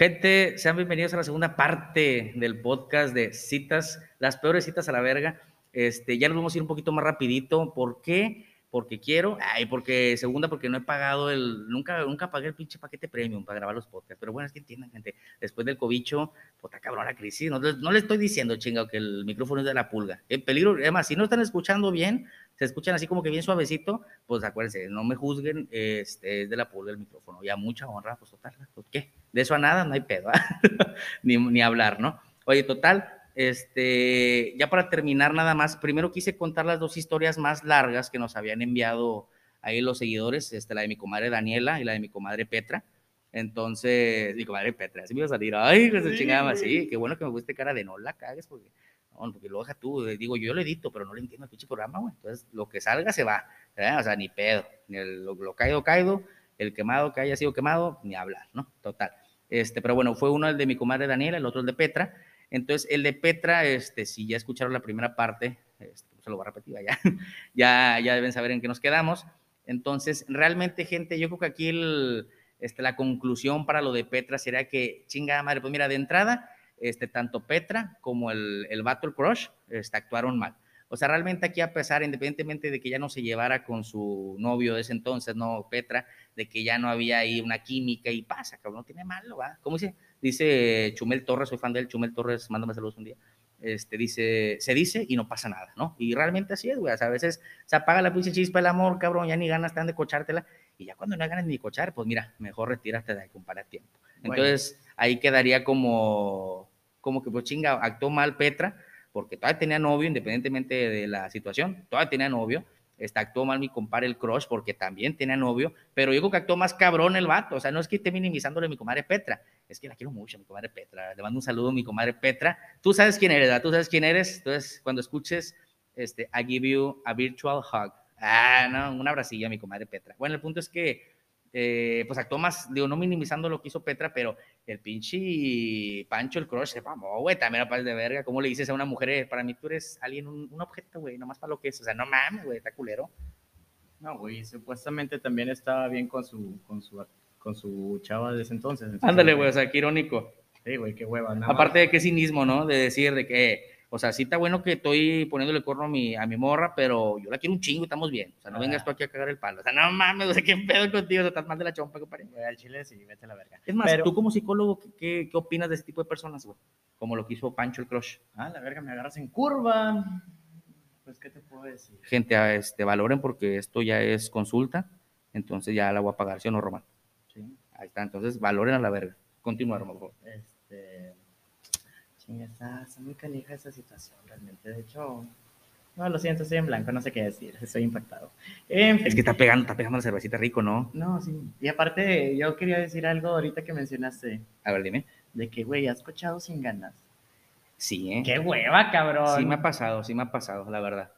Gente, sean bienvenidos a la segunda parte del podcast de citas, las peores citas a la verga. Este, ya nos vamos a ir un poquito más rapidito. ¿Por qué? Porque quiero, ay, porque segunda, porque no he pagado el, nunca, nunca pagué el pinche paquete premium para grabar los podcasts. Pero bueno, es que entiendan, gente, después del cobicho, puta cabrón, la crisis. No, no le estoy diciendo, chingado, que el micrófono es de la pulga. El peligro, además, si no están escuchando bien, se escuchan así como que bien suavecito, pues acuérdense, no me juzguen, este, es de la pulga el micrófono. Ya mucha honra, pues total, pues qué, de eso a nada no hay pedo, ni, ni hablar, ¿no? Oye, total, este, ya para terminar nada más, primero quise contar las dos historias más largas que nos habían enviado ahí los seguidores, este, la de mi comadre Daniela y la de mi comadre Petra. Entonces, mi comadre Petra, así me iba a salir, ay, que se chingaba, sí, qué bueno que me guste cara de no la cagues, porque, no, porque lo deja tú, digo, yo lo edito, pero no le entiendo el pinche programa, güey, entonces lo que salga se va, o sea, ni pedo, ni el, lo, lo, caído, caído, el quemado que haya sido quemado, ni hablar, ¿no? Total. Este, pero bueno, fue uno el de mi comadre Daniela, el otro el de Petra, entonces, el de Petra, este, si ya escucharon la primera parte, este, pues, se lo voy a repetir ya, ya, ya deben saber en qué nos quedamos. Entonces, realmente, gente, yo creo que aquí el, este, la conclusión para lo de Petra sería que, chingada madre, pues mira, de entrada, este, tanto Petra como el, el Battle Crush este, actuaron mal. O sea, realmente aquí a pesar, independientemente de que ya no se llevara con su novio de ese entonces, no Petra, de que ya no había ahí una química y pasa, cabrón, no tiene malo, ¿va? ¿Cómo dice? Dice Chumel Torres, soy fan de él, Chumel Torres, mándame saludos un día. Este, dice, se dice y no pasa nada, ¿no? Y realmente así es, güey. O sea, a veces se apaga la pinche chispa el amor, cabrón, ya ni ganas están de cochártela. Y ya cuando no hay ganas ni cochar, pues mira, mejor retírate de ahí, compara tiempo. Entonces, ahí quedaría como, como que, pues chinga, actuó mal Petra, porque todavía tenía novio, independientemente de la situación, todavía tenía novio está, actuó mal mi compadre el crush porque también tenía novio, pero yo creo que actuó más cabrón el vato, o sea, no es que esté minimizándole a mi comadre Petra, es que la quiero mucho, mi comadre Petra, le mando un saludo a mi comadre Petra, tú sabes quién eres, ¿verdad? Tú sabes quién eres, entonces cuando escuches, este, I give you a virtual hug, ah, no, un abracillo a mi comadre Petra. Bueno, el punto es que eh, pues actuó más, digo, no minimizando lo que hizo Petra, pero el pinche Pancho, el crush, se famó, güey, también era de verga. ¿Cómo le dices a una mujer, para mí tú eres alguien, un, un objeto, güey, nomás para lo que es? O sea, no mames, güey, está culero. No, güey, supuestamente también estaba bien con su, con su, con su chava de ese entonces. Ándale, güey, o sea, qué irónico. Sí, güey, qué hueva. Aparte de qué cinismo, ¿no? De decir de que o sea, sí está bueno que estoy poniéndole corno a mi, a mi morra, pero yo la quiero un chingo y estamos bien. O sea, no ah. vengas tú aquí a cagar el palo. O sea, no mames, o sea, qué pedo contigo, o sea, estás mal de la chompa, compadre. Voy al chile sí, vete a la verga. Es más, tú como psicólogo, ¿qué, ¿qué, opinas de este tipo de personas, güey? Como lo que hizo Pancho el Crush. Ah, la verga, me agarras en curva. Pues, ¿qué te puedo decir? Gente, este, valoren porque esto ya es consulta, entonces ya la voy a pagar, ¿sí o no, Román? Sí. Ahí está, entonces valoren a la verga. Continúa, Román, por favor. Este está, muy canija esa situación realmente. De hecho, no, lo siento, estoy en blanco, no sé qué decir, estoy impactado. Es que está pegando, está pegando la cervecita rico, ¿no? No, sí. Y aparte, yo quería decir algo ahorita que mencionaste. A ver, dime. De que, güey, has cochado sin ganas. Sí, ¿eh? ¡Qué hueva, cabrón! Sí me ha pasado, sí me ha pasado, la verdad.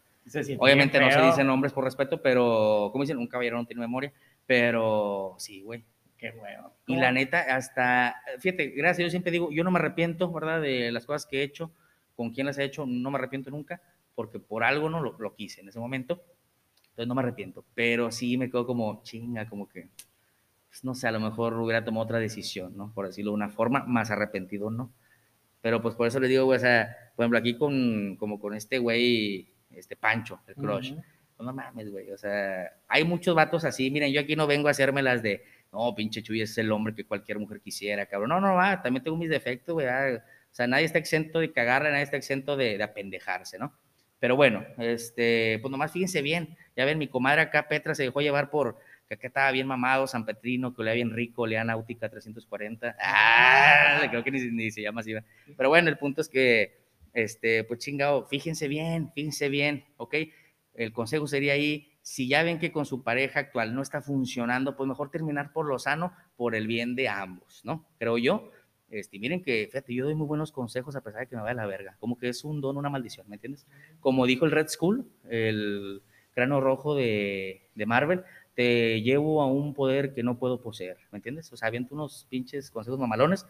Obviamente no se dicen nombres por respeto, pero, ¿cómo dicen? Un caballero no tiene memoria, pero sí, güey. Qué bueno. Y la neta, hasta, fíjate, gracias, yo siempre digo, yo no me arrepiento, ¿verdad? De las cosas que he hecho, con quién las he hecho, no me arrepiento nunca, porque por algo no lo, lo quise en ese momento, entonces no me arrepiento, pero sí me quedo como chinga, como que, pues, no sé, a lo mejor hubiera tomado otra decisión, ¿no? Por decirlo de una forma, más arrepentido, ¿no? Pero pues por eso le digo, güey, o sea, por ejemplo, aquí con, como con este güey, este Pancho, el crush, pues, no mames, güey, o sea, hay muchos vatos así, miren, yo aquí no vengo a hacerme las de, no, pinche Chuy es el hombre que cualquier mujer quisiera, cabrón. No, no, va, también tengo mis defectos, güey. Ah, o sea, nadie está exento de cagarle, nadie está exento de, de, apendejarse, ¿no? Pero bueno, este, pues nomás fíjense bien. Ya ven, mi comadre acá, Petra, se dejó llevar por que acá estaba bien mamado, San Petrino, que olía bien rico, olía náutica 340. Ah, creo que ni, ni se llama así. Pero bueno, el punto es que, este, pues chingado, fíjense bien, fíjense bien, ¿ok? El consejo sería ahí, si ya ven que con su pareja actual no está funcionando, pues mejor terminar por lo sano, por el bien de ambos, ¿no? Creo yo. Este, miren que, fíjate, yo doy muy buenos consejos a pesar de que me vaya la verga. Como que es un don, una maldición, ¿me entiendes? Como dijo el Red Skull, el cráneo rojo de, de Marvel, te llevo a un poder que no puedo poseer, ¿me entiendes? O sea, aviento unos pinches consejos mamalones,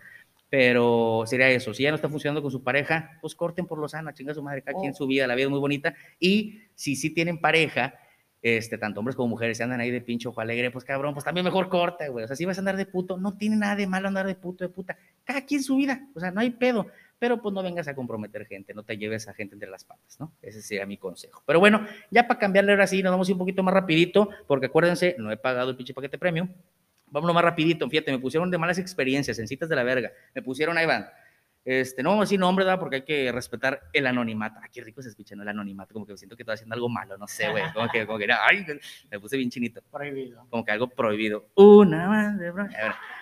pero sería eso. Si ya no está funcionando con su pareja, pues corten por lo sano, chinga su madre, cada quien oh. su vida, la vida es muy bonita. Y si sí tienen pareja, este, tanto hombres como mujeres, se andan ahí de pincho ojo alegre, pues cabrón, pues también mejor corta, güey. O sea, si vas a andar de puto, no tiene nada de malo andar de puto, de puta. Cada quien su vida, o sea, no hay pedo. Pero pues no vengas a comprometer gente, no te lleves a gente entre las patas, ¿no? Ese sería mi consejo. Pero bueno, ya para cambiarle ahora sí, nos vamos un poquito más rapidito, porque acuérdense, no he pagado el pinche paquete premium. Vámonos más rapidito, fíjate, me pusieron de malas experiencias, en citas de la verga. Me pusieron, ahí van, este, no vamos a decir nombre, ¿verdad? Porque hay que respetar el anonimato. Ah, qué rico se escucha, ¿no? El anonimato, como que siento que estoy haciendo algo malo, no sé, güey. Como que, como que, ay, me puse bien chinito. Prohibido. Como que algo prohibido. Una madre, bro.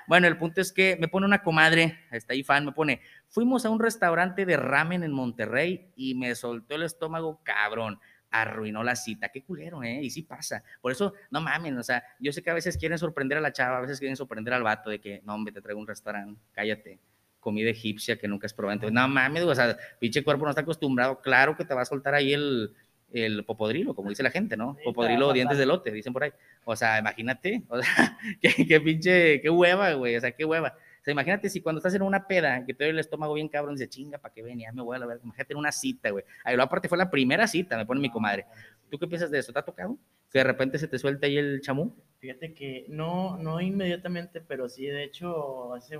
Bueno, el punto es que me pone una comadre, está ahí fan, me pone, fuimos a un restaurante de ramen en Monterrey y me soltó el estómago cabrón. Arruinó la cita, qué culero, ¿eh? Y sí pasa. Por eso, no mamen, o sea, yo sé que a veces quieren sorprender a la chava, a veces quieren sorprender al vato de que, no, hombre, te traigo un restaurante, cállate comida egipcia que nunca has probado. Entonces, no mames, o sea, pinche cuerpo no está acostumbrado. Claro que te va a soltar ahí el, el popodrilo, como dice la gente, ¿no? Sí, popodrilo te va o a dientes de lote, dicen por ahí. O sea, imagínate, o sea, qué, qué pinche, qué hueva, güey, o sea, qué hueva. O sea, imagínate si cuando estás en una peda, que te doy el estómago bien cabrón, dice, chinga, ¿para qué ven? Ya me voy a la verga. Imagínate en una cita, güey. Ahí lo aparte fue la primera cita, me pone mi comadre. ¿Tú qué piensas de eso? ¿Te ha tocado? Que de repente se te suelta ahí el chamú. Fíjate que no, no inmediatamente, pero sí, de hecho, hace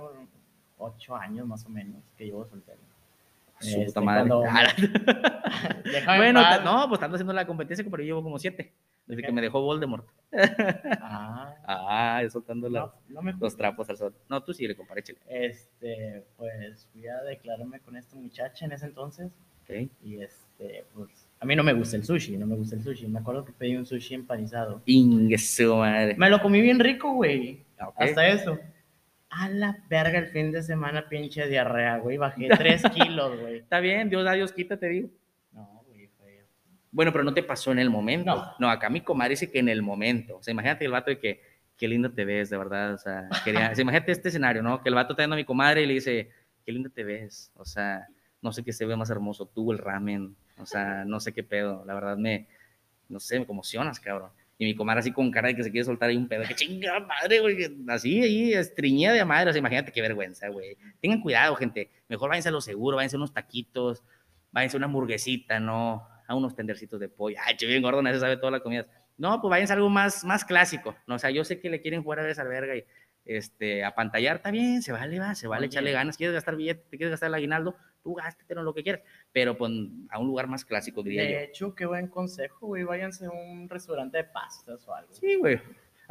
ocho años más o menos que llevo soltero. Su Este, madre. cuando- Ah, bueno, no, pues estando haciendo la competencia, pero yo llevo como siete. Desde que me dejó Voldemort. Ah, Ah, soltando no, no me los trapos al sol. No, tú sí le comparé, chile. Este, pues fui a declararme con esta muchacha en ese entonces Ok. y este, pues a mí no me gusta el sushi, no me gusta el sushi. Me acuerdo que pedí un sushi empanizado. Ingue su madre. Me lo comí bien rico, güey. Ok. Hasta eso. A la verga el fin de semana, pinche diarrea, güey. Bajé tres kilos, güey. Está bien, Dios da, Dios quita, te digo. No, güey, fue. Bueno, pero no te pasó en el momento. No. No, acá mi comadre dice que en el momento. O sea, imagínate el vato de que, qué lindo te ves, de verdad. O sea, quería, o sea, imagínate este escenario, ¿no? Que el vato está viendo a mi comadre y le dice, qué lindo te ves. O sea, no sé qué se ve más hermoso, tú el ramen. O sea, no sé qué pedo. La verdad me, no sé, me conmocionas, cabrón. Y mi comadre así con cara de que se quiere soltar ahí un pedo. Que chinga madre, güey. Así, ahí, estreñida de madre. O sea, imagínate qué vergüenza, güey. Tengan cuidado, gente. Mejor váyanse a lo seguro, váyanse a unos taquitos, váyanse a una hamburguesita, ¿no? A unos tendercitos de pollo. Ay, che, bien gordo, no se sabe toda la comida. No, pues váyanse a algo más, más clásico. ¿no? O sea, yo sé que le quieren jugar a esa verga y este, a pantallar, está bien, se vale, va, se vale Oye. echarle ganas. ¿Quieres gastar billete? ¿Te quieres gastar el aguinaldo? Tú gástatelo lo que quieras. Pero pon a un lugar más clásico, diría yo. De hecho, qué buen consejo, güey. Váyanse a un restaurante de pastas o algo. Sí, güey.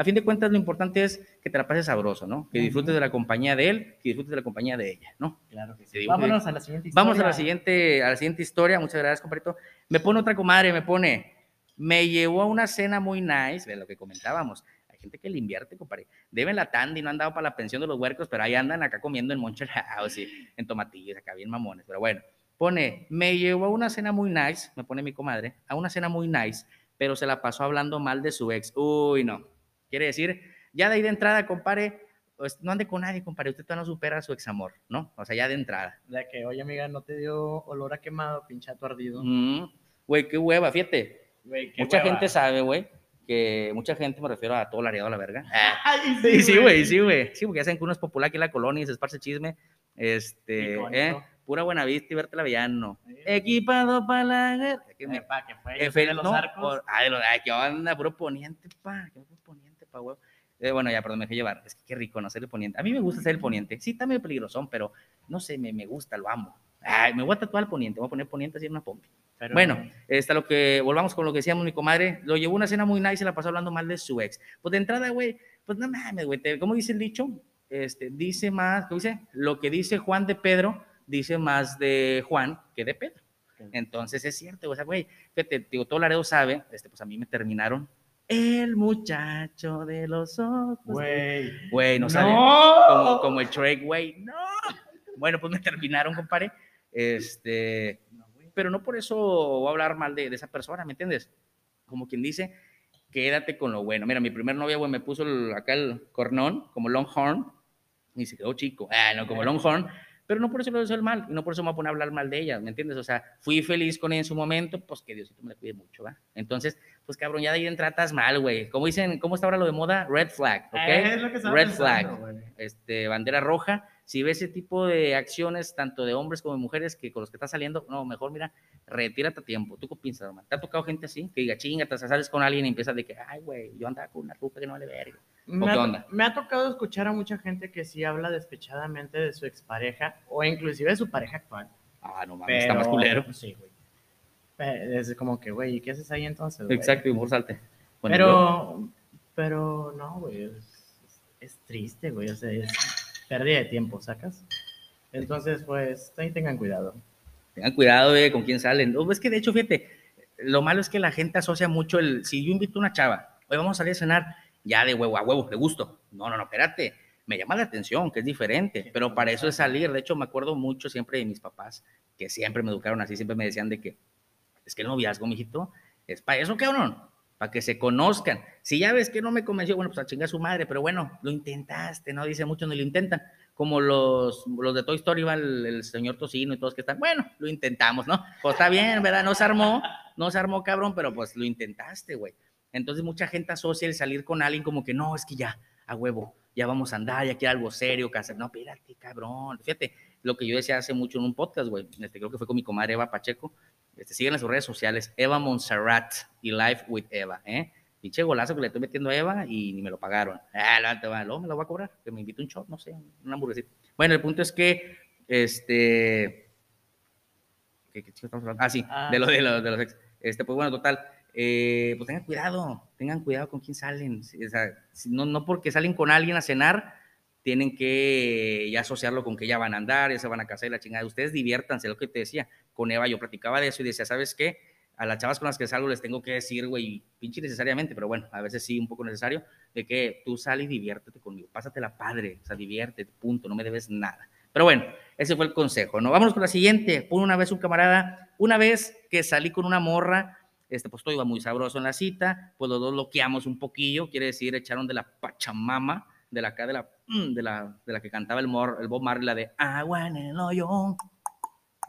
A fin de cuentas, lo importante es que te la pases sabroso, ¿no? Que disfrutes de la compañía de él, que disfrutes de la compañía de ella, ¿no? Claro que sí. digo Vámonos a la siguiente historia. Vamos a la siguiente, a la siguiente historia. Muchas gracias, compadrito. Me pone otra comadre, me pone, me llevó a una cena muy nice, de lo que comentábamos. Gente que le invierte, compadre. Deben la tanda y no han dado para la pensión de los huercos, pero ahí andan acá comiendo en House y en tomatillas, acá bien mamones. Pero bueno, pone, me llevó a una cena muy nice, me pone mi comadre, a una cena muy nice, pero se la pasó hablando mal de su ex. Uy, no. Quiere decir, ya de ahí de entrada, compadre, pues, no ande con nadie, compadre. Usted todavía no supera a su ex amor, ¿no? O sea, ya de entrada. De que, oye, amiga, ¿no te dio olor a quemado, pinchato ardido? Mm, Güey, qué hueva, fíjate. Qué Mucha hueva. gente sabe, güey, que mucha gente, me refiero a todo lareado a la verga. Ay, Sí, sí, güey, sí, güey. Sí, porque ya saben que uno es popular aquí en la colonia y se esparce chisme. Este, eh, pura buena vista y verte la villano. Sí. Equipado para la guerra. Que me- Epa, que fue Efe- de los no, arcos. por- ay, de los- ay, qué onda, puro poniente, pa. Qué puro poniente, pa, huevo. Eh, bueno, ya, perdón, me dejé llevar. Es que qué rico, ¿no? Ser el poniente. A mí me gusta ser el poniente. Sí, está medio peligrosón, pero no sé, me, me gusta, lo amo. Ay, me voy a tatuar el poniente. Voy a poner poniente así en una pompa. Pero- Bueno, está lo que, volvamos con lo que decíamos mi comadre, lo llevó a una cena muy nice y se la pasó hablando mal de su ex. Pues de entrada, güey, pues no mames, güey, ¿cómo dice el dicho? Este, dice más, ¿qué dice? Lo que dice Juan de Pedro, dice más de Juan que de Pedro. Entonces es cierto, o sea, güey, fíjate, digo, todo Laredo sabe, este, pues a mí me terminaron el muchacho de los ojos. Güey. Güey, no, sabe ¡No! como, como el Shrek, güey, no. Bueno, pues me terminaron, compadre. Este, pero no por eso voy a hablar mal de, de esa persona, ¿me entiendes? Como quien dice, quédate con lo bueno. Mira, mi primer novia, güey, me puso el- acá el cornón, como Longhorn, y se quedó chico. Ah, no, como Longhorn, pero no por eso lo deseo el mal, y no por eso me voy a poner a hablar mal de ella, ¿me entiendes? O sea, fui feliz con ella en su momento, pues que Diosito me la cuide mucho, ¿va? Entonces, pues cabrón, ya de ahí tratas mal, güey. Como dicen, ¿cómo está ahora lo de moda? Red flag, ¿ok? Eh, es lo que estaba Red pensando, flag. güey. Este, bandera roja. Si ves ese tipo de acciones, tanto de hombres como de mujeres, que con los que estás saliendo, no, mejor mira, retírate a tiempo. ¿Tú qué piensas, hermano? ¿Te ha tocado gente así? Que diga, chinga, te sales con alguien y empiezas de que, ay, güey, yo andaba con una ruca que no vale verga. Me qué ha, onda? me ha tocado escuchar a mucha gente que sí habla despechadamente de su expareja o inclusive de su pareja actual. Ah, no mames, está más culero. Sí, güey. Es como que, güey, ¿y qué haces ahí entonces? güey? Exacto, y mejor salte. Bueno, pero, pero no, güey, es- es triste, güey, o sea, es pérdida de tiempo, ¿sacas? Entonces, pues, ahí tengan cuidado. Tengan cuidado eh, con quién salen. No, es que de hecho, fíjate, lo malo es que la gente asocia mucho el. Si yo invito a una chava, hoy vamos a salir a cenar, ya de huevo a huevo, de gusto. No, no, no, espérate. Me llama la atención, que es diferente, pero para eso es salir. De hecho, me acuerdo mucho siempre de mis papás, que siempre me educaron así, siempre me decían de que es que el noviazgo, mijito, es para eso, cabrón, para que se conozcan. Si ya ves que no me convenció, bueno, pues a chingar a su madre, pero bueno, lo intentaste, ¿no? Dice muchos no lo intentan. Como los, los de Toy Story, el, señor Tocino y todos que están, bueno, lo intentamos, ¿no? Pues está bien, ¿verdad? No se armó, no se armó, cabrón, pero pues lo intentaste, güey. Entonces mucha gente asocia el salir con alguien como que no, es que ya, a huevo, ya vamos a andar, ya quiero algo serio, que. No, espérate, cabrón. Fíjate, lo que yo decía hace mucho en un podcast, güey, este, creo que fue con mi comadre Eva Pacheco, este, siguen en sus redes sociales, Eva Montserrat y Life with Eva, ¿eh? Pinche golazo que le estoy metiendo a Eva y ni me lo pagaron. Ah, luego me lo voy a cobrar, que me invite un shot, no sé, una hamburguesita. Bueno, el punto es que, este, ¿qué, qué chico estamos hablando? Ah, sí, Ah, de lo de los, de los ex. Este, pues bueno, total, eh, pues tengan cuidado, tengan cuidado con quién salen. O sea, no, no porque salen con alguien a cenar, tienen que ya asociarlo con que ya van a andar, ya se van a casar y la chingada. Ustedes diviértanse, lo que te decía. Con Eva yo platicaba de eso y decía, ¿sabes qué? A las chavas con las que salgo les tengo que decir, güey, pinche necesariamente, pero bueno, a veces sí, un poco necesario, de que tú sal y diviértete conmigo, pásatela padre, o sea, diviértete, punto, no me debes nada. Pero bueno, ese fue el consejo, ¿no? Vámonos con la siguiente. Por una vez un camarada, una vez que salí con una morra, este, pues todo iba muy sabroso en la cita, pues los dos loqueamos un poquillo, quiere decir, echaron de la pachamama, de la acá, de la, de la, de la que cantaba el, mor, el Bob Marley, la de agua en el hoyo.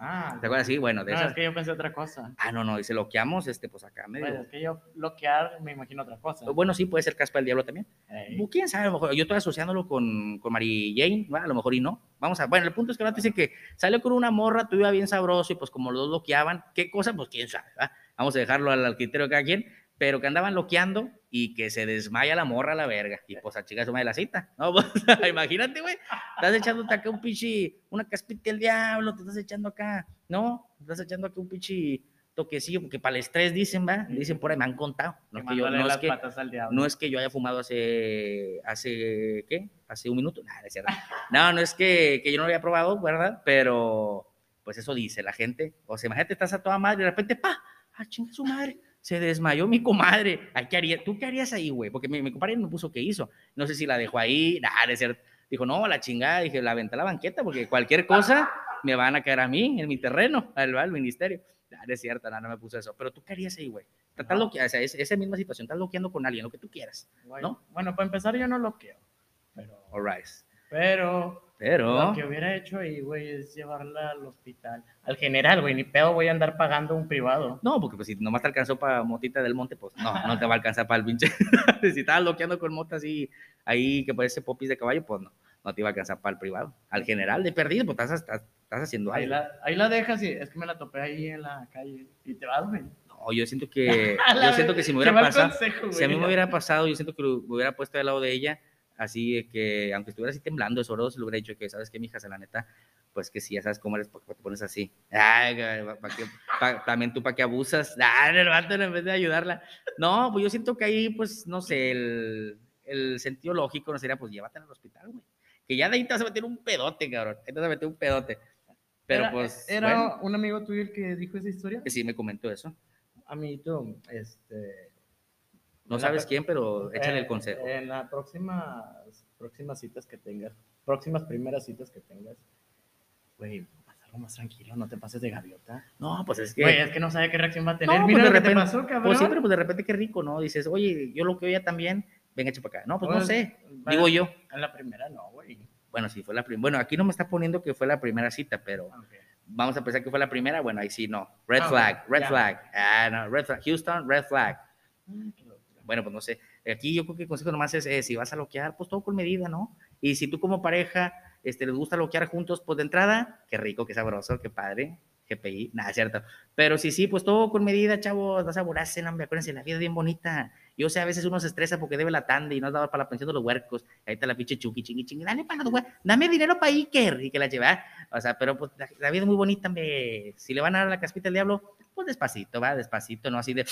Ah, ¿Te acuerdas? Sí, bueno, de no, esas. es que yo pensé otra cosa. Ah, no, no, y se loqueamos, este, pues acá medio. Bueno, es que yo bloquear me imagino otra cosa. Bueno, sí, puede ser caspa del diablo también. ¿Quién sabe? A lo mejor yo estoy asociándolo con, con Mary Jane, a lo mejor y no. Vamos a, bueno, el punto es que no te dice que salió con una morra, tú bien sabroso y pues como los dos loqueaban, ¿qué cosa? Pues quién sabe, ¿va? Vamos a dejarlo al, al criterio de cada quien, pero que andaban loqueando y que se desmaya la morra a la verga y pues a chica de la cita, ¿no? Pues, imagínate, güey, estás echándote acá un pinche, una caspita del diablo, te estás echando acá, ¿no? Te estás echando acá un pinche toquecillo, porque para el estrés dicen, ¿va? Dicen por ahí, me han contado. No es que yo, no es que, diablo. no es que yo haya fumado hace, hace ¿qué? Hace un minuto. No, es cierto. no, no es que, que yo no lo había probado, ¿verdad? Pero, pues eso dice la gente. O sea, imagínate, estás a toda madre y de repente, pa, ah, chinga su madre, se desmayó mi comadre. Ay, ¿qué haría? ¿Tú qué harías ahí, güey? Porque mi, mi compadre me puso qué hizo. No sé si la dejó ahí, no es cierto. Dijo, no, la chingada, dije, la aventé a la banqueta porque cualquier cosa me van a caer a mí, en mi terreno, al, al ministerio. Nah, no es cierto, no, no me puso eso. Pero tú qué harías ahí, güey. Estás No. loqueando, o sea, es, esa misma situación, estás loqueando con alguien, lo que tú quieras. Güey, ¿no? Bueno, para empezar yo no bloqueo. Pero, All right. Pero Pero, lo que hubiera hecho ahí, güey, es llevarla al hospital. Al general, güey, ni pedo voy a andar pagando un privado. no, porque pues si nomás te alcanzó para Motita del Monte, pues no, no te va a alcanzar para el pinche. si estabas bloqueando con mota así, ahí que parece popis de caballo, pues no, no te iba a alcanzar para el privado. Al general de perdido, pues estás, estás, estás haciendo Ahí algo. la, ahí la dejas y es que me la topé ahí en la calle y te vas, güey. No, yo siento que, yo siento que si me hubiera pasado, consejo, si a mí me hubiera pasado, yo siento que lo- me hubiera puesto al lado de ella, así que, aunque estuviera así temblando, se lo hubiera dicho que, ¿sabes qué, mija? Se la neta, pues que sí, ya sabes cómo eres, porque te pones así. Ay, pa' qué- pa- también tú para qué abusas. Ah, el vato en vez de ayudarla. No, pues yo siento que ahí, pues, no sé, el, el sentido lógico no sería, pues, llévatela al hospital, güey. Que ya de ahí te vas a meter un pedote, cabrón. Te vas a meter un pedote. Pero, Era- pues, Era bueno, un amigo tuyo el que dijo esa historia. que sí me comentó eso. Amiguito, este. No sabes quién, pero échale el consejo. En las próximas, próximas citas que tengas, próximas primeras citas que tengas, güey, algo más tranquilo, no te pases de gaviota. No, pues es que. Güey, es que no sabe qué reacción va a tener. No, Mira pues de repente, pasó, cabrón. pues sí, pero pues de repente qué rico, ¿no? Dices, oye, yo lo que oía también, venga, para acá. No, pues no Pues, sé, digo yo. En la primera no, güey. Bueno, sí, fue la primera. Bueno, aquí no me está poniendo que fue la primera cita, pero Ok. vamos a pensar que fue la primera. Bueno, ahí sí, no. Red Ah, flag, red flag. Ah, no, red flag. Houston, red flag. Bueno, pues no sé. Aquí yo creo que el consejo nomás es, eh, si vas a loquear, pues todo con medida, ¿no? Y si tú como pareja este, les gusta loquear juntos, pues de entrada, qué rico, qué sabroso, qué padre, GPI, nada, cierto. Pero sí, sí, pues todo con medida, chavos, vas a aburrirse, no, hombre, acuérdense, la vida es bien bonita. Yo sé, a veces uno se estresa porque debe la tanda y no has dado para la pensión de los huercos. Ahí está la pinche chuki, chingui, chingui, dale para los huercos, dame dinero para Iker y que la lleva. O sea, pero pues la, vida es muy bonita, hombre. Si le van a dar la caspita al diablo, pues despacito, va, despacito, no así de,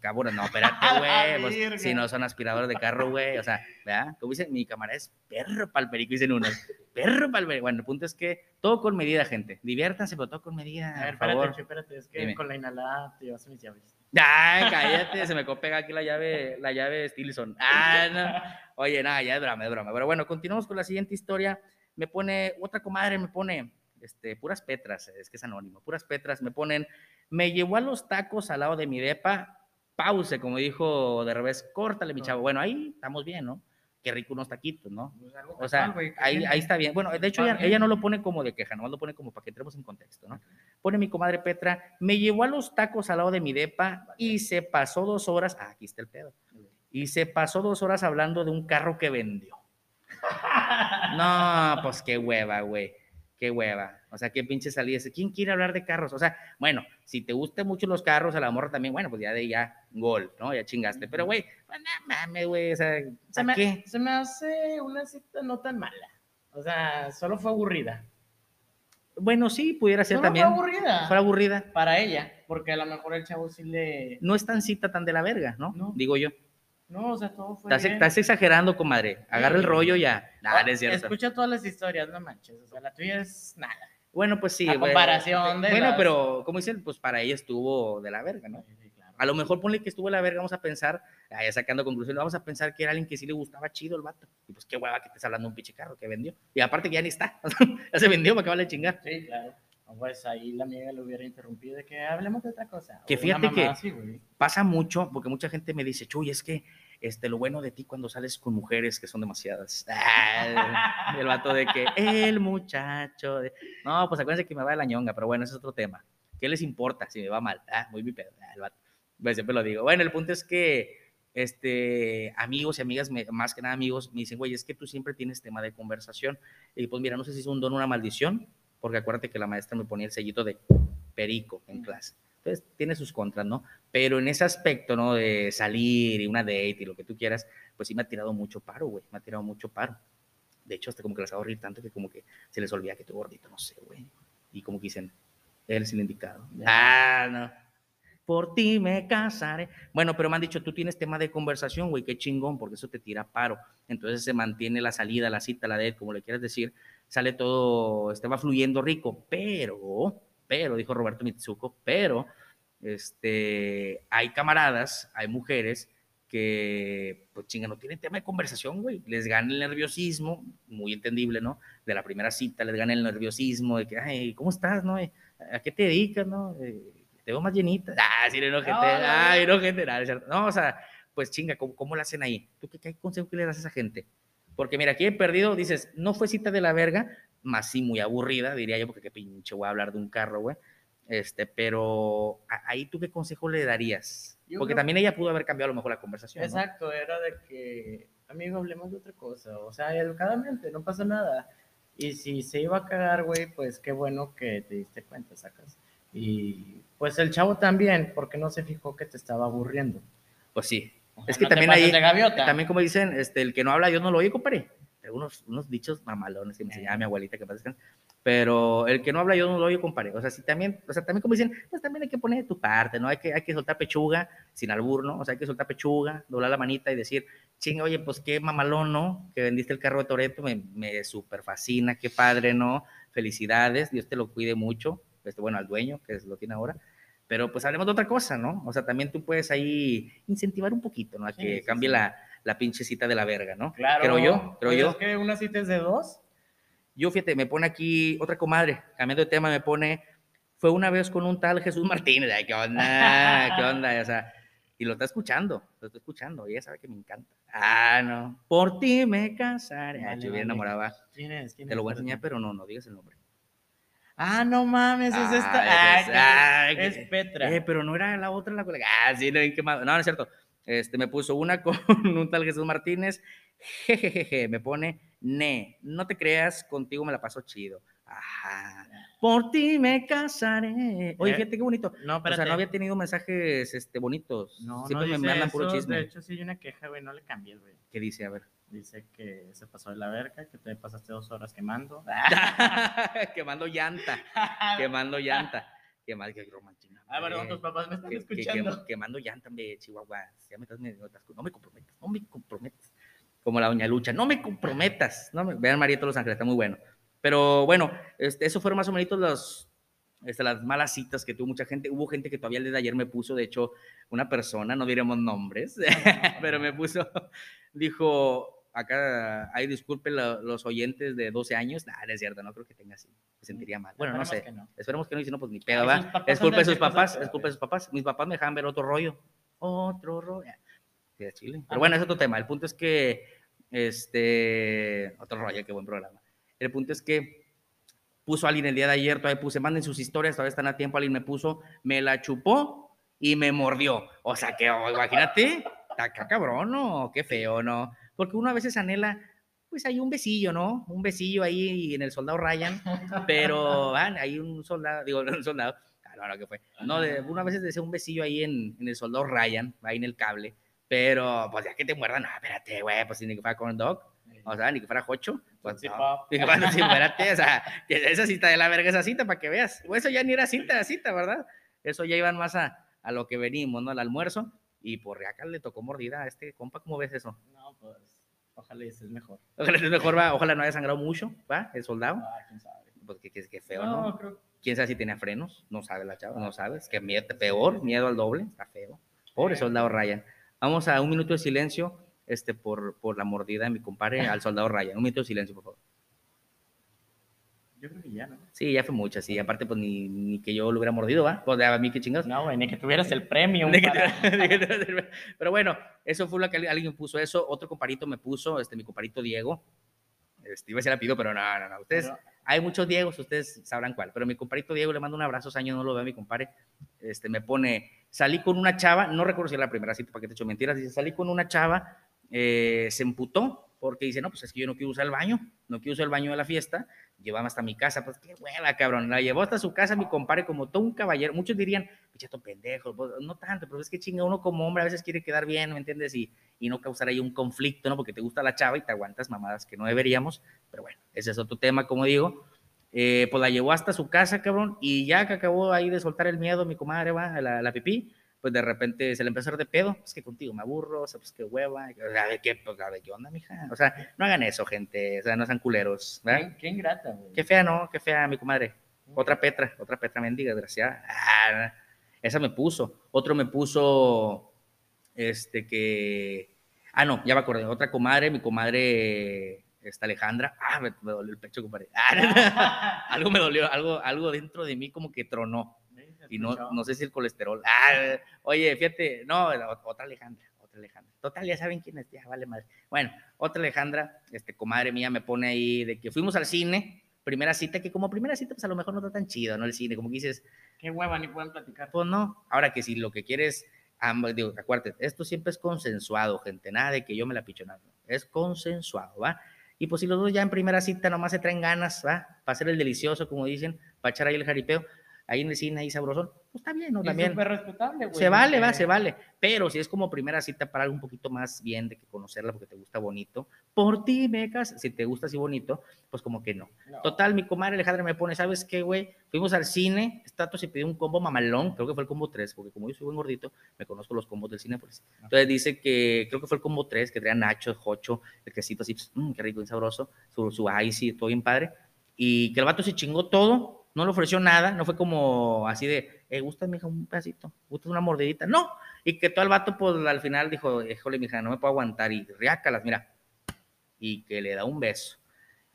cabrón, no, espérate, güey, pues, si no son aspiradores de carro, güey, o sea, ¿verdad? Como dicen, mi cámara es perro pa'l perico, dicen unos, perro pa'l perico. Bueno, el punto es que todo con medida, gente, diviértanse, pero todo con medida, A ver, por espérate, favor. Espérate, es que Dime. con la inhalada te llevas mis llaves. Ay, cállate, se me pega aquí la llave, la llave Stilson. Ah, no. Oye, nada, ya es broma, es broma. Pero bueno, continuamos con la siguiente historia. Me pone, otra comadre me pone, este, puras petras, es que es anónimo, puras petras, me ponen, me llevó a los tacos al lado de mi depa, pause, como dijo de revés, córtale, mi chavo. Bueno, ahí estamos bien, ¿no? Qué rico unos taquitos, ¿no? Pues algo O sea, casual, güey, ¿qué ahí, ahí está bien. Bueno, de hecho, ella no lo pone como de queja, nomás lo pone como para que entremos en contexto, ¿no? Pone mi comadre Petra, me llevó a los tacos al lado de mi depa y se pasó dos horas, ah, aquí está el pedo, y se pasó dos horas hablando de un carro que vendió. No, pues qué hueva, güey. Qué hueva. O sea, qué pinche salida. ¿Quién quiere hablar de carros? O sea, bueno, si te gustan mucho los carros, a la morra también, bueno, pues ya de ya, gol, ¿no? Ya chingaste. Pero, güey, pues, no mames, güey. O sea, se ¿para me, qué? se me hace una cita no tan mala. O sea, solo fue aburrida. Bueno, sí, pudiera ser Solo también. fue aburrida. Fue aburrida. Para ella, porque a lo mejor el chavo sí le... No es tan cita tan de la verga, ¿no? No. Digo yo. No, o sea, todo fue Estás, bien. estás exagerando, comadre. Agarra el rollo ya. Oh, no es cierto. Escucha todas las historias, no manches. O sea, la tuya es nada. Bueno, pues sí. A güey. comparación de Bueno, las- pero como dicen, pues para ella estuvo de la verga, ¿no? Sí, sí, claro. A lo mejor ponle que estuvo de la verga, vamos a pensar, ah, ya sacando conclusiones, vamos a pensar que era alguien que sí le gustaba chido el vato. Y pues qué hueva que estés hablando de un pinche carro que vendió. Y aparte que ya ni está. ya se vendió, para que vale chingar. Sí, claro. Pues ahí la amiga lo hubiera interrumpido de que hablemos de otra cosa. Que fíjate que- así. Pasa mucho, porque mucha gente me dice, Chuy, es que este, lo bueno de ti cuando sales con mujeres que son demasiadas. Ah, el vato de que el muchacho. de- No, pues acuérdense que me va de la ñonga, pero bueno, ese es otro tema. ¿Qué les importa si me va mal? Ah, muy mi pedo. Ah, el vato. Pues siempre lo digo. Bueno, el punto es que este, amigos y amigas, me- más que nada amigos, me dicen, güey, es que tú siempre tienes tema de conversación. Y pues mira, no sé si es un don o una maldición, porque acuérdate que la maestra me ponía el sellito de perico en clase. Entonces, tiene sus contras, ¿no? Pero en ese aspecto, ¿no? De salir y una date y lo que tú quieras, pues sí me ha tirado mucho paro, güey. Me ha tirado mucho paro. De hecho, hasta como que las hago reír tanto que como que se les olvida que estoy gordito, no sé, güey. Y como que dicen, él es el indicado. Ya. Ah, no. Por ti me casaré. Bueno, pero me han dicho, tú tienes tema de conversación, güey, qué chingón, porque eso te tira paro. Entonces se mantiene la salida, la cita, la date, como le quieras decir, sale todo, este va fluyendo rico, pero, pero, dijo Roberto Mitsuko, pero, este, hay camaradas, hay mujeres que, pues chinga, no tienen tema de conversación, güey, les gana el nerviosismo, muy entendible, ¿no? De la primera cita les gana el nerviosismo de que, ay, ¿cómo estás, no? ¿A qué te dedicas, no? Eh, te veo más llenita. Ah, sí, no, gente, No, ay, no, gente, no, o sea, pues chinga, ¿cómo, cómo lo hacen ahí? ¿Tú qué, qué consejo que le das a esa gente? Porque mira, aquí he perdido, dices, no fue cita de la verga, más sí muy aburrida, diría yo, porque qué pinche voy a hablar de un carro, güey. Este, pero ahí tú qué consejo le darías? Yo porque creo- también ella pudo haber cambiado a lo mejor la conversación. ¿no? Exacto, era de que, amigo, hablemos de otra cosa. O sea, educadamente, no pasa nada. Y si se iba a cagar, güey, pues qué bueno que te diste cuenta, sacas. Y pues el chavo también, porque no se fijó que te estaba aburriendo. Pues sí. Es que no también ahí, también como dicen, este, el que no habla, Dios no lo oye, compadre. Algunos unos dichos mamalones que me enseñaba mi abuelita que pasa pero el que no habla yo no lo oye, compadre. O sea, si también, o sea, también como dicen, pues también hay que poner de tu parte, ¿no? Hay que, hay que soltar pechuga, sin albur, ¿no? O sea, hay que soltar pechuga, doblar la manita y decir, ching, oye, pues qué mamalón, ¿no? Que vendiste el carro de Toreto, me, me súper fascina, qué padre, ¿no? Felicidades, Dios te lo cuide mucho, este, bueno, al dueño, que es- lo tiene ahora. Pero pues hablemos de otra cosa, ¿no? O sea, también tú puedes ahí incentivar un poquito, ¿no? A Sí, que sí, cambie sí. La, la pinche cita de la verga, ¿no? Claro. Creo yo, creo Pues yo. Es que una cita es de dos. Yo, fíjate, me pone aquí otra comadre, cambiando de tema, me pone, fue una vez con un tal Jesús Martínez, ay, ¿qué onda? ¿Qué onda? O sea, Y lo está escuchando, lo está escuchando. Ella sabe que me encanta. Ah, no. Por ti me casaré. Vale, yo bien vale. enamorada. ¿Quién es? ¿Quién Te lo voy a enseñar, pero no, no digas el nombre. Ah, no mames, es esta. Ay, es que- Petra. Eh, pero no era la otra la colega. Ah, sí, no, bien quemado. No, no es cierto. Este, me puso una con un tal Jesús Martínez. Jejejeje, me pone, ne, no te creas, contigo me la paso chido. Ajá. Por ti me casaré. Oye, Eh, fíjate qué bonito. no, O espérate. sea, no había tenido mensajes este, bonitos. No, Siempre no me mandan puro chisme. De hecho, sí hay una queja, güey, no le cambies, güey. ¿Qué dice? A ver. Dice que se pasó de la verga, que te pasaste dos horas quemando. quemando llanta. Quemando llanta. Quemando, qué romantina. Ah, hombre. tus papás me están Que- que- escuchando. quema- quemando llanta, hombre, Chihuahua. Ya me estás estás- no me comprometas, no me comprometas. Como la doña Lucha, no me comprometas. No me, vean Marieta Los Ángeles, está muy bueno. Pero bueno, este, eso fueron más o menos los, este, las malas citas que tuvo mucha gente. Hubo gente que todavía el día de ayer me puso, de hecho, una persona, no diremos nombres, pero me puso, dijo, acá, ay, disculpen lo- los oyentes de 12 años. Nah, no es cierto, no creo que tenga así. Me sentiría mal. Bueno, no sé. que no. Esperemos que no, y si no, pues ni pedo, va. Es culpa de sus papás, es culpa de sus papás. Mis papás me dejaban ver otro rollo. Otro rollo. Sí, de Chile. Pero Ah. bueno, es otro tema. El punto es que, este, otro rollo, qué buen programa. El punto es que puso alguien el día de ayer, todavía puse, manden sus historias, todavía están a tiempo, alguien me puso, me la chupó y me mordió. O sea, que, oh, imagínate, acá cabrón, ¿no? Qué feo, ¿no? Porque uno a veces anhela, pues hay un besillo, ¿no? Un besillo ahí en el soldado Ryan, pero van, hay un soldado, digo, un soldado, ah, no, no, que fue. No, de, uno a veces desea un besillo ahí en, en el soldado Ryan, ahí en el cable, pero pues ya que te muerdan, no, espérate, güey, pues ni que fuera corn dog, o sea, ni que fuera jocho, pues Sí, no. fuera sí, espérate, o sea, que esa cita de la verga, esa cita, para que veas. O eso ya ni era cita, cita, ¿verdad? Eso ya iban más a, a lo que venimos, ¿no? Al almuerzo, y por acá le tocó mordida a este compa, ¿cómo ves eso? No, pues, ojalá y estés mejor. Ojalá esté mejor, va, ojalá no haya sangrado mucho, ¿va? El soldado, Ah, quién sabe. pues que, que, feo, ¿no? creo quién sabe si tenía frenos, no sabe la chava, no sabes, que miedo, peor, miedo al doble, está feo. Pobre Sí. soldado Ryan. Vamos a un minuto de silencio este, por, por la mordida de mi compadre al soldado Ryan. Un minuto de silencio, por favor. Yo creo que ya, ¿no? Sí, ya fue mucho, sí. Aparte, pues ni, ni que yo lo hubiera mordido, ¿va? Pues a mí qué chingados. No, güey, ni que tuvieras el que para- Pero bueno, eso fue lo que alguien puso eso. Otro comparito me puso, este, mi comparito Diego. Este, iba a ser apellido, pero no, no, no. Ustedes, hay muchos Diegos, ustedes sabrán cuál. Pero mi comparito Diego, le mando un abrazo, años no lo veo a mi compadre. Este, me pone, salí con una chava, no recuerdo si era la primera cita, para que te echo mentiras. Dice, salí con una chava, eh, se emputó porque dice, no, pues es que yo no quiero usar el baño, no quiero usar el baño de la fiesta, llévame hasta mi casa, pues qué hueva, cabrón, la llevó hasta su casa mi compadre como todo un caballero, muchos dirían, pichato pendejo, pues, no tanto, pero es que chinga uno como hombre a veces quiere quedar bien, ¿me entiendes? Y, y no causar ahí un conflicto, ¿no? Porque te gusta la chava y te aguantas mamadas que no deberíamos, pero bueno, ese es otro tema, como digo. Eh, pues la llevó hasta su casa, cabrón, y ya que acabó ahí de soltar el miedo, mi comadre va, la, la pipí, pues de repente se le empezó a hacer de pedo, pues que contigo me aburro, o sea, pues qué hueva, a ver qué, pues a ver qué onda, mija, o sea, no hagan eso, gente, o sea, no sean culeros, ¿verdad? Qué, qué ingrata, güey. Qué fea, ¿no? Qué fea, mi comadre. Otra Petra, otra Petra mendiga, desgraciada. Ah, esa me puso. Otro me puso, este, que... Ah, no, ya me acordé. Otra comadre, mi comadre, esta Alejandra. Ah, me, me dolió el pecho, compadre. Ah, algo me dolió, algo, algo dentro de mí como que tronó. Y no, no sé si el colesterol. Ah, oye, fíjate, no, otra Alejandra, otra Alejandra. Total, ya saben quién es, ya vale madre. Bueno, otra Alejandra, este, comadre mía, me pone ahí de que fuimos al cine, primera cita, que como primera cita, pues a lo mejor no está tan chido, ¿no? El cine, como que dices, Qué hueva, ni pueden platicar. pues no. Ahora que si lo que quieres, ambos, digo, acuérdate, esto siempre es consensuado, gente, nada de que yo me la picho, nada. Es consensuado, ¿va? Y pues si los dos ya en primera cita nomás se traen ganas, ¿va? Para hacer el delicioso, como dicen, para echar ahí el jaripeo, ahí en el cine, ahí sabrosón, pues está bien, ¿no? También. súper respetable, güey. Se vale, va, se vale. Pero si es como primera cita para algo un poquito más bien de que conocerla porque te gusta bonito, por ti, becas, si te gusta así bonito, pues como que no. No. Total, mi comadre Alejandra me pone, ¿sabes qué, güey? Fuimos al cine, Stato se pidió un combo mamalón, creo que fue el combo 3, porque como yo soy buen gordito, me conozco los combos del cine, pues. Entonces dice que, creo que fue el combo 3, que traía nachos, jocho, el quesito así, pues, mm, qué rico, bien sabroso, su, su icy, todo bien padre, y que el vato se chingó todo, no le ofreció nada, no fue como así de, eh, ¿gusta, mija, un pedacito? ¿Gusta una mordidita? No, y que todo el vato, pues, al final dijo, híjole, mija, no me puedo aguantar, y riácalas, mira, y que le da un beso.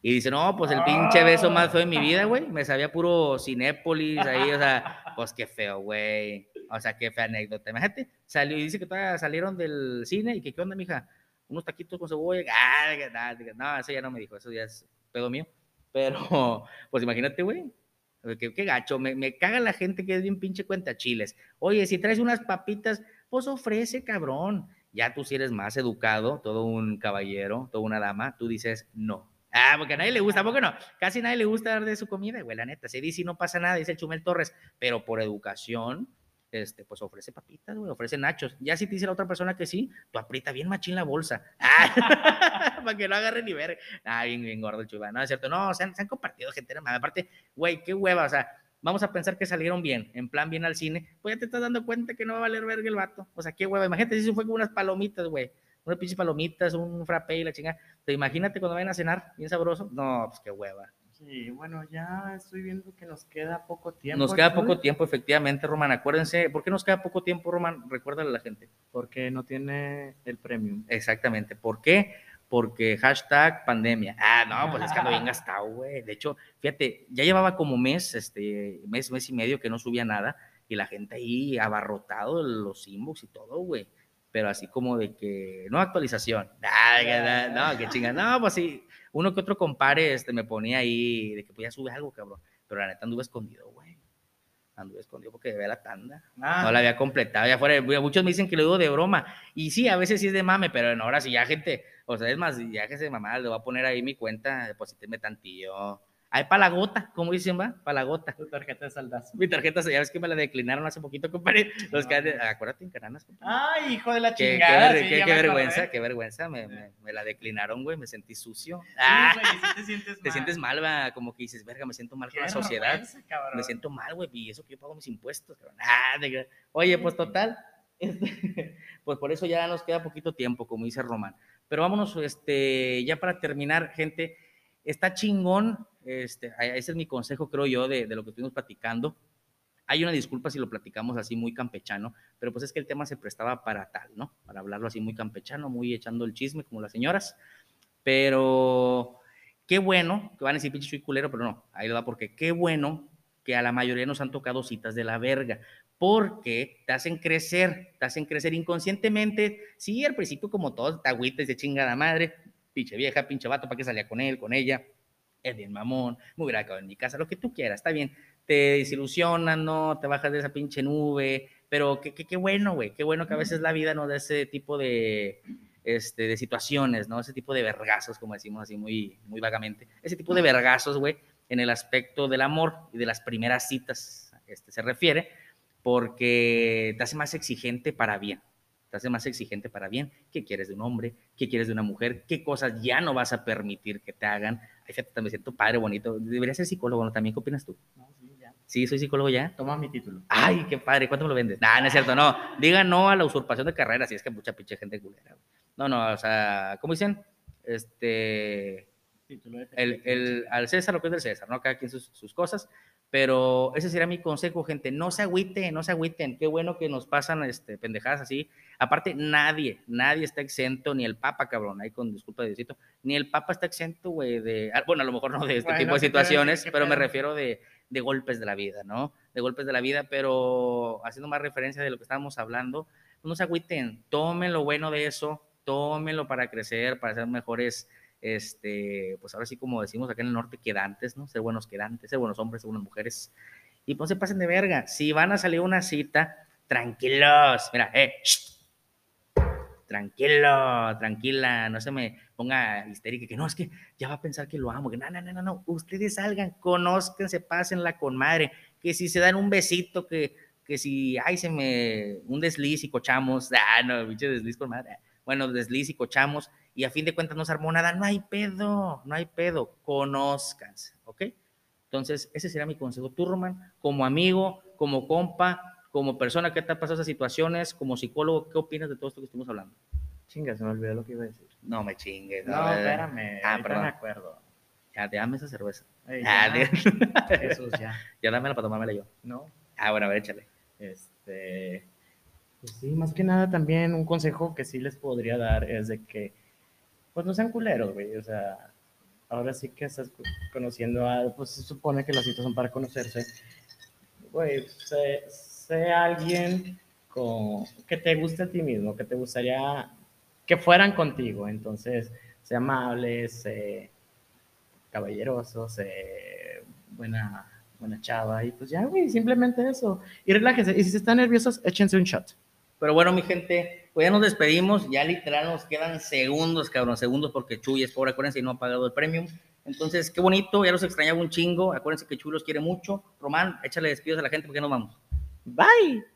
Y dice, no, pues el pinche beso más feo de mi vida, güey. Me sabía puro Cinépolis ahí, o sea, pues qué feo, güey. O sea, qué fea anécdota. Imagínate, salió y dice que todavía salieron del cine y que, ¿qué onda, mija? Unos taquitos con cebolla. Ah, no, eso ya no me dijo, eso ya es pedo mío. Pero, pues imagínate, güey. Qué, qué, gacho, me, me, caga la gente que es bien pinche cuenta chiles. Oye, si traes unas papitas, pues ofrece, cabrón. Ya tú si eres más educado, todo un caballero, toda una dama, tú dices no Ah, porque a nadie le gusta, ¿por qué no? Casi nadie le gusta dar de su comida, güey, la neta. Se dice y no pasa nada, dice el Chumel Torres, pero por educación, este, pues ofrece papitas, güey, ofrece nachos. Ya si te dice la otra persona que sí, tú aprieta bien machín la bolsa. para que no agarre ni ver. Ah, bien, bien gordo el chuba. No, es cierto. No, se han, se han compartido gente. Aparte, güey, qué hueva. O sea, vamos a pensar que salieron bien, en plan bien al cine. Pues ya te estás dando cuenta que no va a valer verga el vato. O sea, qué hueva. Imagínate si fue con unas palomitas, güey unas pinches palomitas, un frappé y la chingada. Te imagínate cuando vayan a cenar, bien sabroso. No, pues qué hueva. Sí, bueno, ya estoy viendo que nos queda poco tiempo. Nos queda poco tiempo, efectivamente, Román. Acuérdense, ¿por qué nos queda poco tiempo, Román? Recuérdale a la gente. Porque no tiene el premium. Exactamente. ¿Por qué? Porque hashtag pandemia. Ah, no, pues es que ando bien gastado, güey. De hecho, fíjate, ya llevaba como mes, este, mes, mes y medio que no subía nada y la gente ahí abarrotado los inbox y todo, güey pero así como de que, no actualización, no, qué chinga, no, pues sí, uno que otro compare, este, me ponía ahí, de que pues ya sube algo, cabrón, pero la neta anduve escondido, güey, anduve escondido porque ve la tanda, no la había completado, ya fuera, muchos me dicen que lo digo de broma, y sí, a veces sí es de mame, pero en ahora sí ya gente, o sea, es más, ya que se mamá, le voy a poner ahí mi cuenta, deposíteme tantillo, hay para la gota, como dicen, va, para la gota. Tu tarjeta de saldazo. Mi tarjeta, ya ves que me la declinaron hace poquito, compadre. Los que, acuérdate en Caranas, compadre. Ay, hijo de la chingada. Qué, qué, vergüenza, qué vergüenza. Me, me, la declinaron, güey, me sentí sucio. Sí, ah, güey, sí te sientes mal. Te sientes mal, va, como que dices, verga, me siento mal con la sociedad. Me siento mal, güey, y eso que yo pago mis impuestos, cabrón. Ah, Oye, pues total, este, pues por eso ya nos queda poquito tiempo, como dice Román. Pero vámonos, este, ya para terminar, gente, está chingón este, ese es mi consejo, creo yo, de, lo que estuvimos platicando. Hay una disculpa si lo platicamos así muy campechano, pero pues es que el tema se prestaba para tal, ¿no? Para hablarlo así muy campechano, muy echando el chisme como las señoras. Pero qué bueno, que van a decir pinche culero, pero no, ahí lo va porque qué bueno que a la mayoría nos han tocado citas de la verga, porque te hacen crecer, te hacen crecer inconscientemente. Sí, al principio como todos, te agüites de chingada madre, pinche vieja, pinche vato, ¿para qué salía con él, con ella? es bien mamón, me hubiera quedado en mi casa, lo que tú quieras, está bien. Te desilusionan, ¿no? Te bajas de esa pinche nube, pero qué, qué, qué bueno, güey, qué bueno que a veces la vida nos da ese tipo de, este, de situaciones, ¿no? Ese tipo de vergazos, como decimos así muy, muy vagamente. Ese tipo de vergazos, güey, en el aspecto del amor y de las primeras citas, este, se refiere, porque te hace más exigente para bien te hace más exigente para bien. ¿Qué quieres de un hombre? ¿Qué quieres de una mujer? ¿Qué cosas ya no vas a permitir que te hagan? Fíjate, me siento padre, bonito. Debería ser psicólogo, ¿no? También, ¿qué opinas tú? No, sí, ya. Sí, soy psicólogo ya. Toma mi título. Ay, qué padre, ¿cuánto me lo vendes? Nah, no es cierto, no. Diga no a la usurpación de carrera, si es que mucha pinche gente culera. No, no, o sea, ¿cómo dicen? Este. El, el, al César lo que es del César, ¿no? Cada quien sus, sus cosas. Pero ese sería mi consejo, gente. No se agüiten, no se agüiten. Qué bueno que nos pasan este, pendejadas así. Aparte, nadie, nadie está exento, ni el Papa, cabrón, ahí con disculpa de Diosito, ni el Papa está exento, güey, de. Ah, bueno, a lo mejor no de este tipo de situaciones, pero me refiero de, de, golpes de la vida, ¿no? De golpes de la vida, pero haciendo más referencia de lo que estábamos hablando, no se agüiten. Tomen lo bueno de eso, tómenlo para crecer, para ser mejores este, pues ahora sí como decimos acá en el norte, quedantes, ¿no? Ser buenos quedantes, ser buenos hombres, ser buenas mujeres. Y pues se pasen de verga. Si van a salir una cita, tranquilos. Mira, eh, tranquilo, tranquila, no se me ponga histérica, que no, es que ya va a pensar que lo amo, que no, no, no, no, ustedes salgan, conózcanse, pásenla con madre, que si se dan un besito, que, que si, ay, se me, un desliz y cochamos, ah, no, bicho desliz con madre, bueno, desliz y cochamos, y a fin de cuentas no se armó nada, no hay pedo, no hay pedo, conózcanse, ¿ok? Entonces, ese sería mi consejo. Tú, Roman, como amigo, como compa, como persona que te ha pasado esas situaciones, como psicólogo, ¿qué opinas de todo esto que estamos hablando? Chinga, se me olvidó lo que iba a decir. No me chingues. No, espérame. Ah, perdón. me acuerdo. Ya, dame esa cerveza. ah, Jesús, ya. ya dámela para tomármela yo. No. Ah, bueno, a ver, échale. Este. Pues sí, más que nada también un consejo que sí les podría dar es de que pues no sean culeros, güey. O sea, ahora sí que estás conociendo a, pues se supone que las citas son para conocerse. Güey, sé, sé alguien con, que te guste a ti mismo, que te gustaría que fueran contigo. Entonces, sé amable, sé caballeroso, sé buena, buena chava. Y pues ya, güey, simplemente eso. Y relájense. Y si están nerviosos, échense un shot. Pero bueno, mi gente, pues ya nos despedimos. Ya literal nos quedan segundos, cabrón, segundos porque Chuy es pobre, acuérdense, y no ha pagado el premium. Entonces, qué bonito, ya los extrañaba un chingo. Acuérdense que Chuy los quiere mucho. Román, échale despidos a la gente porque nos vamos. Bye.